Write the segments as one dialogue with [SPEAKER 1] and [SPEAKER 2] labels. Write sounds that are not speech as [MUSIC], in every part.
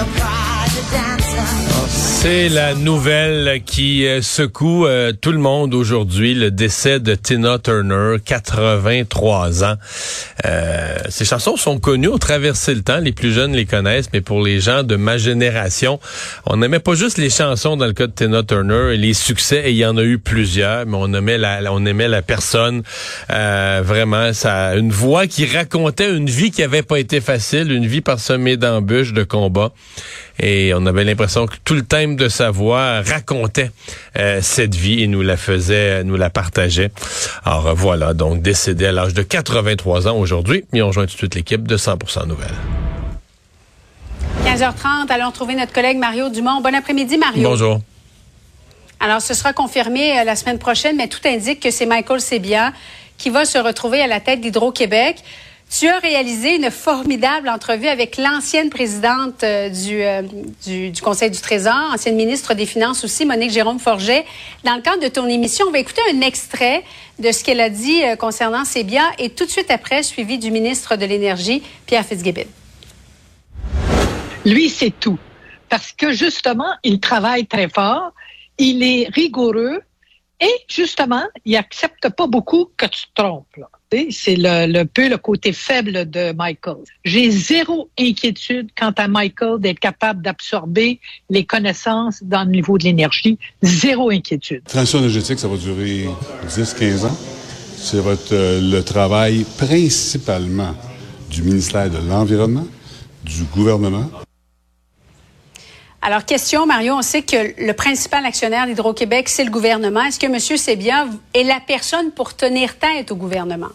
[SPEAKER 1] your pride.
[SPEAKER 2] C'est la nouvelle qui euh, secoue euh, tout le monde aujourd'hui, le décès de Tina Turner, 83 ans. Euh, chansons sont connues, ont traversé le temps, les plus jeunes les connaissent, mais pour les gens de ma génération, on n'aimait pas juste les chansons dans le cas de Tina Turner, les succès, et il y en a eu plusieurs, mais on aimait la, on aimait la personne, vraiment, ça, une voix qui racontait une vie qui avait pas été facile, une vie parsemée d'embûches, de combats. Et on avait l'impression que tout le thème de sa voix racontait euh, cette vie et nous la faisait, nous la partageait. Alors voilà, donc décédé à l'âge de 83 ans aujourd'hui. Et on rejoint tout de suite l'équipe de 100% Nouvelles.
[SPEAKER 3] 15h30, allons trouver notre collègue Mario Dumont. Bon après-midi, Mario.
[SPEAKER 2] Bonjour.
[SPEAKER 3] Alors, ce sera confirmé euh, la semaine prochaine, mais tout indique que c'est Michael Sebia qui va se retrouver à la tête d'Hydro-Québec. Tu as réalisé une formidable entrevue avec l'ancienne présidente euh, euh, du, du, Conseil du Trésor, ancienne ministre des Finances aussi, Monique Jérôme Forget. Dans le cadre de ton émission, on va écouter un extrait de ce qu'elle a dit euh, concernant ces biens et tout de suite après, suivi du ministre de l'Énergie, Pierre Fitzgibbon.
[SPEAKER 4] Lui, c'est tout. Parce que justement, il travaille très fort, il est rigoureux et justement, il accepte pas beaucoup que tu te trompes. C'est le, peu le côté faible de Michael. J'ai zéro inquiétude quant à Michael d'être capable d'absorber les connaissances dans le niveau de l'énergie. Zéro inquiétude.
[SPEAKER 5] Transition énergétique, ça va durer 10-15 ans. C'est votre euh, le travail principalement du ministère de l'Environnement, du gouvernement.
[SPEAKER 3] Alors, question, Mario, on sait que le principal actionnaire d'Hydro-Québec, c'est le gouvernement. Est-ce que M. Sebia est la personne pour tenir tête au gouvernement?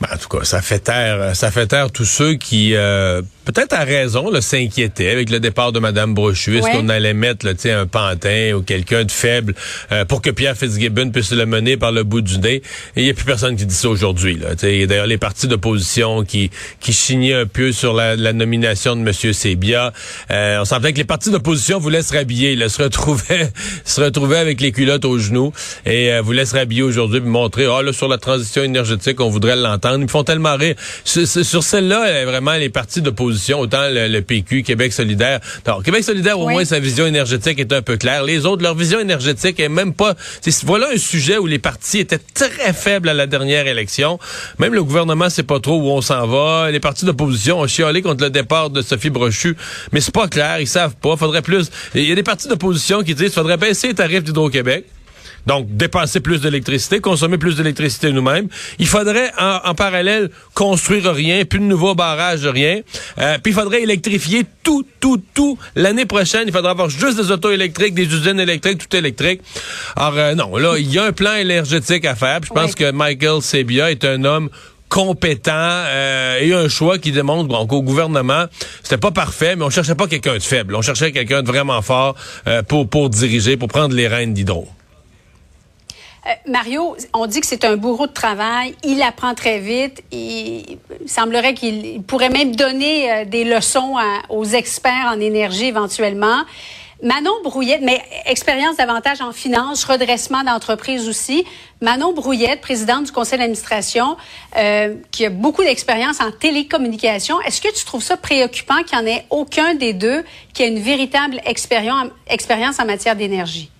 [SPEAKER 2] Ben, en tout cas, ça fait taire, ça fait taire tous ceux qui euh, peut-être à raison, s'inquiéter avec le départ de Mme Brochu. Est-ce qu'on allait mettre là, un pantin ou quelqu'un de faible euh, pour que Pierre Fitzgibbon puisse le mener par le bout du nez? Il n'y a plus personne qui dit ça aujourd'hui. D'ailleurs, les partis d'opposition qui, qui chignaient un peu sur la, nomination de M. Sebia. Euh, on sentait que les partis d'opposition voulaient se rhabiller, là, se retrouvaient [LAUGHS] se retrouvaient avec les culottes aux genoux et euh, voulaient se rhabiller aujourd'hui montrer, oh, là, sur la transition énergétique, on voudrait l'entendre. Ils font tellement rire. Sur, sur celle-là, vraiment, les partis d'opposition autant le, PQ, Québec solidaire. Alors, Québec solidaire, au moins, sa vision énergétique est un peu claire. Les autres, leur vision énergétique est même pas... Voilà un sujet où les partis étaient très faibles à la dernière élection. Même le gouvernement sait pas trop où on s'en va. Les partis d'opposition ont chialé contre le départ de Sophie Brochu, mais c'est pas clair, ils savent pas. Faudrait plus... Il y a des partis d'opposition qui disent faudrait baisser les tarifs d'Hydro-Québec. Donc, dépenser plus d'électricité, consommer plus d'électricité nous-mêmes. Il faudrait, en, parallèle, construire rien, plus de nouveaux barrages, rien. Euh, puis, il faudrait électrifier tout, tout, tout. L'année prochaine, il faudra avoir juste des autos électriques, des usines électriques, tout électrique. Alors, euh, non, là, il y a un plan énergétique à faire. Je pense que Michael Sebia est un homme compétent euh, et un choix qui démontre qu'au gouvernement, c'était pas parfait, mais on cherchait pas quelqu'un de faible. On cherchait quelqu'un de vraiment fort pour, pour diriger, pour prendre les rênes d'Hydro.
[SPEAKER 3] Euh, Mario, on dit que c'est un bourreau de travail. Il apprend très vite. Il, semblerait qu'il pourrait même donner euh, des leçons aux experts en énergie éventuellement. Manon Brouillette, mais expérience davantage en finance, redressement d'entreprise aussi. Manon Brouillette, présidente du conseil d'administration, euh, qui a beaucoup d'expérience en télécommunication. Est-ce que tu trouves ça préoccupant qu'il n'y en ait aucun des deux qui ait une véritable expérience en matière d'énergie?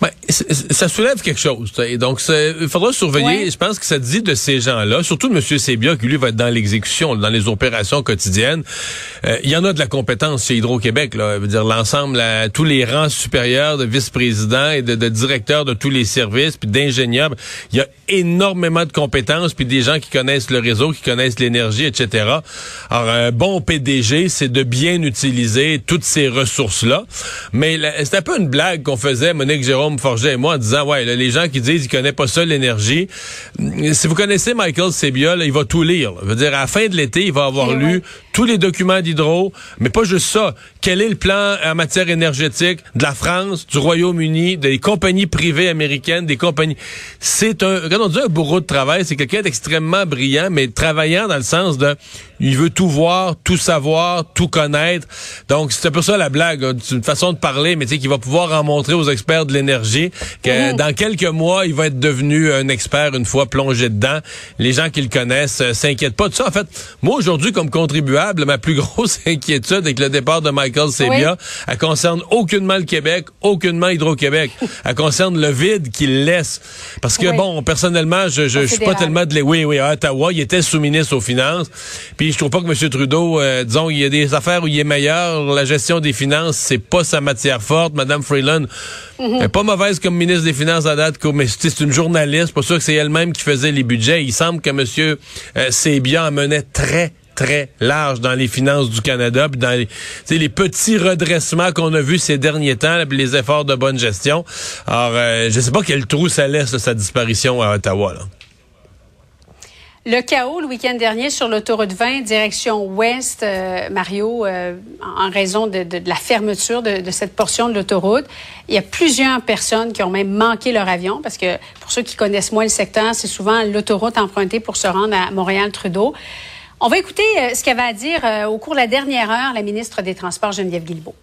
[SPEAKER 2] Ben, ça soulève quelque chose. Et donc, il faudra surveiller. Je pense que ça dit de ces gens-là, surtout de M. Sébia, qui lui va être dans l'exécution, dans les opérations quotidiennes. Euh, il y en a de la compétence chez Hydro-Québec. Là, veut dire l'ensemble, tous les rangs supérieurs de vice-présidents et de, de, directeurs de tous les services, puis d'ingénieurs. Il y a énormément de compétences, puis des gens qui connaissent le réseau, qui connaissent l'énergie, etc. Alors, un bon PDG, c'est de bien utiliser toutes ces ressources-là. Mais c'est un peu une blague qu'on faisait, Monique Jérôme Forget et moi en disant, ouais, les gens qui disent qu'ils connaissent pas ça, l'énergie. Si vous connaissez Michael Sebia, il va tout lire. Je veux dire, à la fin de l'été, il va avoir lu tous les documents d'Hydro, mais pas juste ça. Quel est le plan en matière énergétique de la France, du Royaume-Uni, des compagnies privées américaines, des compagnies? C'est un, quand on dit un bourreau de travail, c'est quelqu'un d'extrêmement brillant, mais travaillant dans le sens de, il veut tout voir, tout savoir, tout connaître. Donc, c'est un peu ça la blague. C'est une façon de parler, mais tu sais, qu'il va pouvoir en montrer aux experts de l'énergie que mhm. dans quelques mois, il va être devenu un expert une fois plongé dedans. Les gens qui le connaissent euh, s'inquiètent pas de ça. En fait, moi, aujourd'hui, comme contribuable, ma plus grosse [LAUGHS] inquiétude avec le départ de Michael Sebia, elle concerne aucunement le Québec, aucunement Hydro-Québec. [LAUGHS] elle concerne le vide qu'il laisse. Parce que, bon, personnellement, je, je, suis pas tellement de... Oui, oui, à Ottawa, il était sous-ministre aux Finances. Puis je trouve pas que M. Trudeau, euh, disons, il y a des affaires où il est meilleur. La gestion des finances, c'est pas sa matière forte. Madame Freeland, mhm. pas mauvaise comme ministre des Finances à date, mais c'est une journaliste. Pas sûr que c'est elle-même qui faisait les budgets. Il semble que M. Euh, Sébia en menait très, très large dans les finances du Canada, puis dans les, petits redressements qu'on a vus ces derniers temps, les efforts de bonne gestion. Alors, euh, je sais pas quel trou ça laisse sa disparition à Ottawa.
[SPEAKER 3] Le chaos le week-end dernier sur l'autoroute 20, direction ouest, euh, Mario, euh, en raison de, la fermeture de, cette portion de l'autoroute. Il y a plusieurs personnes qui ont même manqué leur avion parce que pour ceux qui connaissent moins le secteur, c'est souvent l'autoroute empruntée pour se rendre à Montréal-Trudeau. On va écouter euh, ce qu'avait à dire au cours de la dernière heure la ministre des Transports, Geneviève Guilbeault.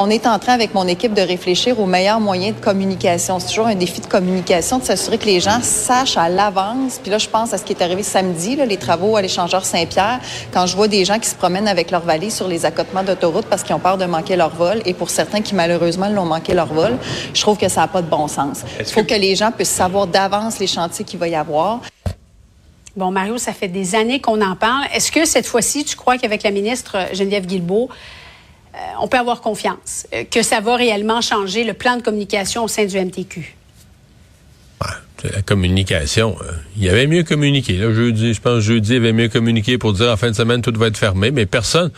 [SPEAKER 6] On est en train avec mon équipe de réfléchir aux meilleurs moyens de communication. C'est toujours un défi de communication, de s'assurer que les gens sachent à l'avance. Puis là, je pense à ce qui est arrivé samedi, là, les travaux à l'échangeur Saint-Pierre, quand je vois des gens qui se promènent avec leur valise sur les accotements d'autoroute parce qu'ils ont peur de manquer leur vol, et pour certains qui malheureusement l'ont manqué leur vol, je trouve que ça n'a pas de bon sens. Il faut que... les gens puissent savoir d'avance les chantiers qu'il va y avoir.
[SPEAKER 3] Bon, Mario, ça fait des années qu'on en parle. Est-ce que cette fois-ci, tu crois qu'avec la ministre Geneviève Guilbeault, euh, on peut avoir confiance euh, que ça va réellement changer le plan de communication au sein du MTQ.
[SPEAKER 2] la communication, euh, il y avait mieux communiqué. Là, jeudi, je pense jeudi, il avait mieux communiqué pour dire en fin de semaine tout va être fermé, mais personne,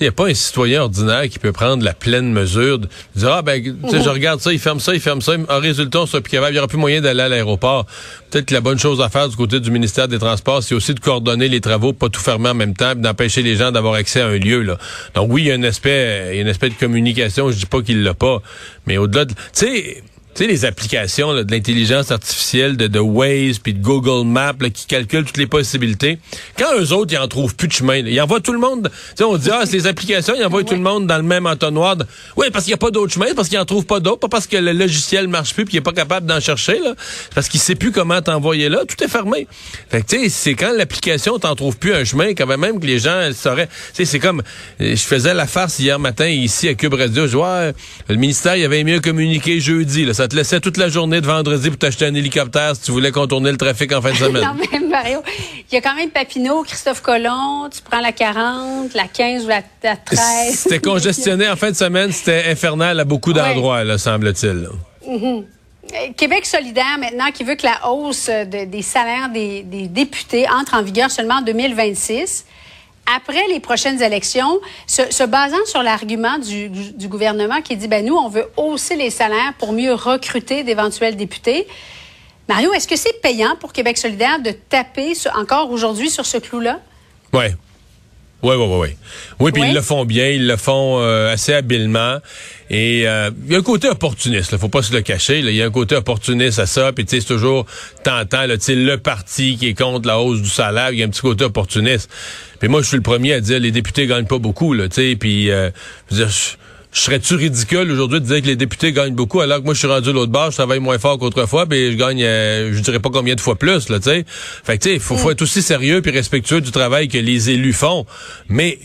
[SPEAKER 2] il n'y a pas un citoyen ordinaire qui peut prendre la pleine mesure de dire Ah ben je mhm. regarde ça, il ferme ça, il ferme ça. En résultat, on sera plus capable, il n'y aura plus moyen d'aller à l'aéroport. Peut-être que la bonne chose à faire du côté du ministère des Transports, c'est aussi de coordonner les travaux, pas tout fermer en même temps, d'empêcher les gens d'avoir accès à un lieu. Là. Donc oui, il y a un aspect, il y a un aspect de communication, je dis pas qu'il l'a pas. Mais au-delà de. Tu sais, tu sais, les applications de l'intelligence artificielle de, de Waze puis de Google Maps qui calculent toutes les possibilités, quand eux autres, ils en trouvent plus de chemin, ils envoient tout le monde. Tu sais, on dit, ah, c'est les applications, ils envoient [LAUGHS] tout le monde dans le même entonnoir. Oui, parce qu'il n'y a pas d'autres chemins, parce qu'ils en trouvent pas d'autres, pas parce que le logiciel marche plus puis il est pas capable d'en chercher, là. Parce qu'il sait plus comment t'envoyer là. Tout est fermé. Fait que, tu sais, c'est quand l'application t'en trouve plus un chemin, quand même que les gens sauraient. Tu sais, c'est comme, je faisais la farce hier matin ici à Cube Radio. Je vois, le ministère, il avait mieux communiqué jeudi, là ça te laissait toute la journée de vendredi pour t'acheter un hélicoptère si tu voulais contourner le trafic en fin de [LAUGHS] semaine.
[SPEAKER 3] non, mais Mario, il y a quand même Papineau, Christophe Colomb, tu prends la 40, la 15 ou la, 13.
[SPEAKER 2] C'était [LAUGHS] congestionné en fin de semaine, c'était infernal à beaucoup d'endroits, semble-t-il.
[SPEAKER 3] Mm-hmm. Québec solidaire, maintenant, qui veut que la hausse des salaires des, des députés entre en vigueur seulement en 2026 après les prochaines élections, se, basant sur l'argument du, gouvernement qui dit, ben nous, on veut hausser les salaires pour mieux recruter d'éventuels députés. Mario, est-ce que c'est payant pour Québec solidaire de taper encore aujourd'hui sur ce clou-là?
[SPEAKER 2] Oui. Oui, oui, oui, oui. Oui, puis ils le font bien, ils le font euh, assez habilement. Et euh, il y a un côté opportuniste, il faut pas se le cacher. Il y a un côté opportuniste à ça. Puis tu sais, c'est toujours tentant, là, le parti qui est contre la hausse du salaire, il y a un petit côté opportuniste. Puis moi, je suis le premier à dire les députés gagnent pas beaucoup, là, tu sais. Puis euh, je je serais-tu ridicule aujourd'hui de dire que les députés gagnent beaucoup alors que moi je suis rendu l'autre bord, je travaille moins fort qu'autrefois, puis je gagne, euh, je dirais pas combien de fois plus, là, tu sais. Fait que tu sais, faut, faut mm. être aussi sérieux puis respectueux du travail que les élus font. Mais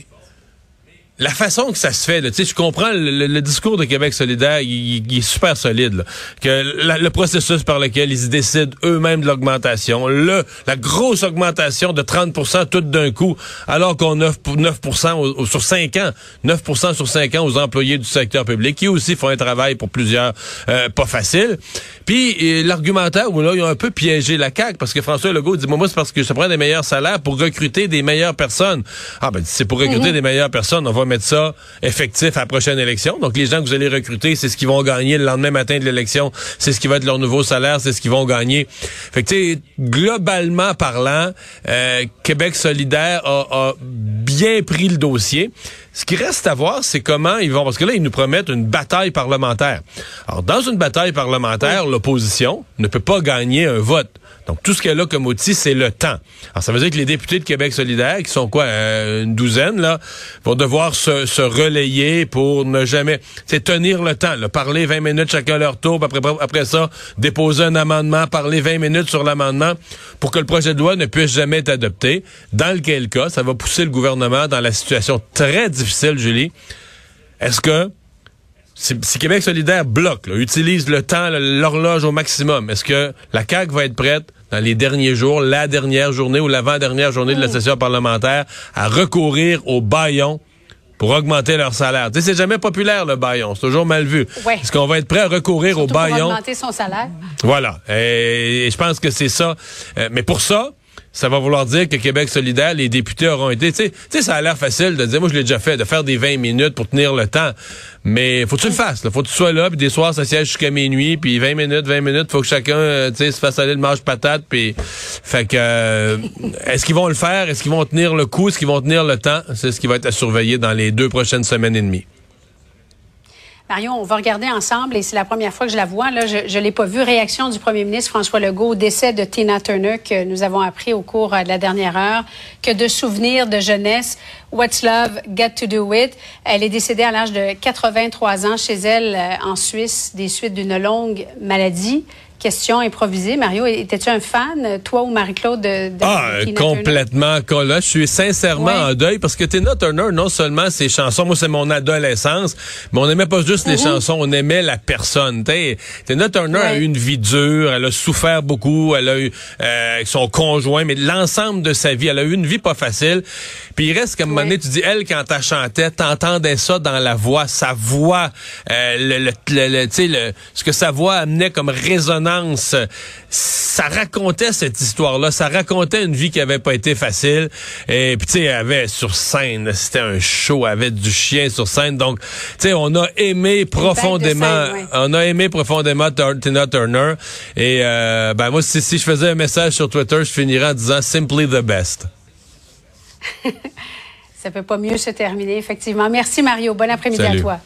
[SPEAKER 2] la façon que ça se fait, tu sais, je comprends le, discours de Québec solidaire, il, est super solide. que le processus par lequel ils décident eux-mêmes de l'augmentation, le la grosse augmentation de 30% tout d'un coup, alors qu'on offre 9% sur 5 ans, 9% sur 5 ans aux employés du secteur public, qui aussi font un travail pour plusieurs euh, pas facile. Puis l'argumentaire où là, ils ont un peu piégé la CAQ, parce que François Legault dit, moi, c'est parce que ça prend des meilleurs salaires pour recruter des meilleures personnes. Ah ben, c'est pour recruter mhm. des meilleures personnes, on va va mettre ça effectif à la prochaine élection. Donc, les gens que vous allez recruter, c'est ce qu'ils vont gagner le lendemain matin de l'élection. C'est ce qui va être leur nouveau salaire. C'est ce qu'ils vont gagner. Fait que, tu sais, globalement parlant, euh, Québec solidaire a, a bien pris le dossier. Ce qui reste à voir, c'est comment ils vont, parce que là, ils nous promettent une bataille parlementaire. Alors, dans une bataille parlementaire, l'opposition ne peut pas gagner un vote. Donc, tout ce qu'elle a comme outil, c'est le temps. Alors, ça veut dire que les députés de Québec solidaire, qui sont quoi, euh, une douzaine, là, vont devoir se, relayer pour ne jamais, c'est tenir le temps, là, parler 20 minutes chacun leur tour, après, après ça, déposer un amendement, parler 20 minutes sur l'amendement, pour que le projet de loi ne puisse jamais être adopté. Dans lequel cas, ça va pousser le gouvernement dans la situation très difficile, Julie. Est-ce que si, Québec solidaire bloque, utilise le temps, l'horloge au maximum, est-ce que la CAQ va être prête dans les derniers jours, la dernière journée ou l'avant-dernière journée de la session parlementaire, à recourir au baillon pour augmenter leur salaire? Tu sais, c'est jamais populaire, le baillon. C'est toujours mal vu. Est-ce qu'on va être prêt à recourir au baillon? Pour
[SPEAKER 3] augmenter son salaire.
[SPEAKER 2] Voilà. Et, je pense que c'est ça. Euh, mais pour ça, ça va vouloir dire que Québec solidaire, les députés auront été... Tu sais, ça a l'air facile de dire, moi je l'ai déjà fait, de faire des 20 minutes pour tenir le temps. Mais faut que tu le fasses. Là. Faut que tu sois là, puis des soirs, ça siège jusqu'à minuit, puis 20 minutes, 20 minutes, faut que chacun euh, se fasse aller le mange patate. Puis... Fait que... Euh, est-ce qu'ils vont le faire? Est-ce qu'ils vont tenir le coup? Est-ce qu'ils vont tenir le temps? C'est ce qui va être à surveiller dans les deux prochaines semaines et demie.
[SPEAKER 3] Marion, on va regarder ensemble, et c'est la première fois que je la vois. Là, je ne l'ai pas vu. Réaction du premier ministre François Legault au décès de Tina Turner, que nous avons appris au cours euh, de la dernière heure, que de souvenirs de jeunesse. What's Love Got to Do It. Elle est décédée à l'âge de 83 ans chez elle euh, en Suisse des suites d'une longue maladie question improvisée. Mario, étais-tu un fan, toi ou Marie-Claude, de, de
[SPEAKER 2] Ah, complètement. Là, je suis sincèrement en deuil parce que Tina Turner, non seulement ses chansons, moi c'est mon adolescence, mais on n'aimait pas juste les chansons, on aimait la personne. Tina Turner a eu une vie dure, elle a souffert beaucoup, elle a eu euh, son conjoint, mais l'ensemble de sa vie, elle a eu une vie pas facile. Puis il reste qu'à un moment donné, tu dis, elle, quand elle chantait, t'entendais ça dans la voix, sa voix, euh, le, le, le, le, ce que sa voix amenait comme résonance ça racontait cette histoire-là. Ça racontait une vie qui avait pas été facile. Et puis, tu sais, avait sur scène, c'était un show, avait du chien sur scène. Donc, tu sais, on a aimé profondément, on a aimé profondément Tina Turner. Et, euh, ben, moi, si, si je faisais un message sur Twitter, je finirais en disant simply the best. [LAUGHS]
[SPEAKER 3] ça peut pas mieux se terminer, effectivement. Merci, Mario. Bon après-midi à toi.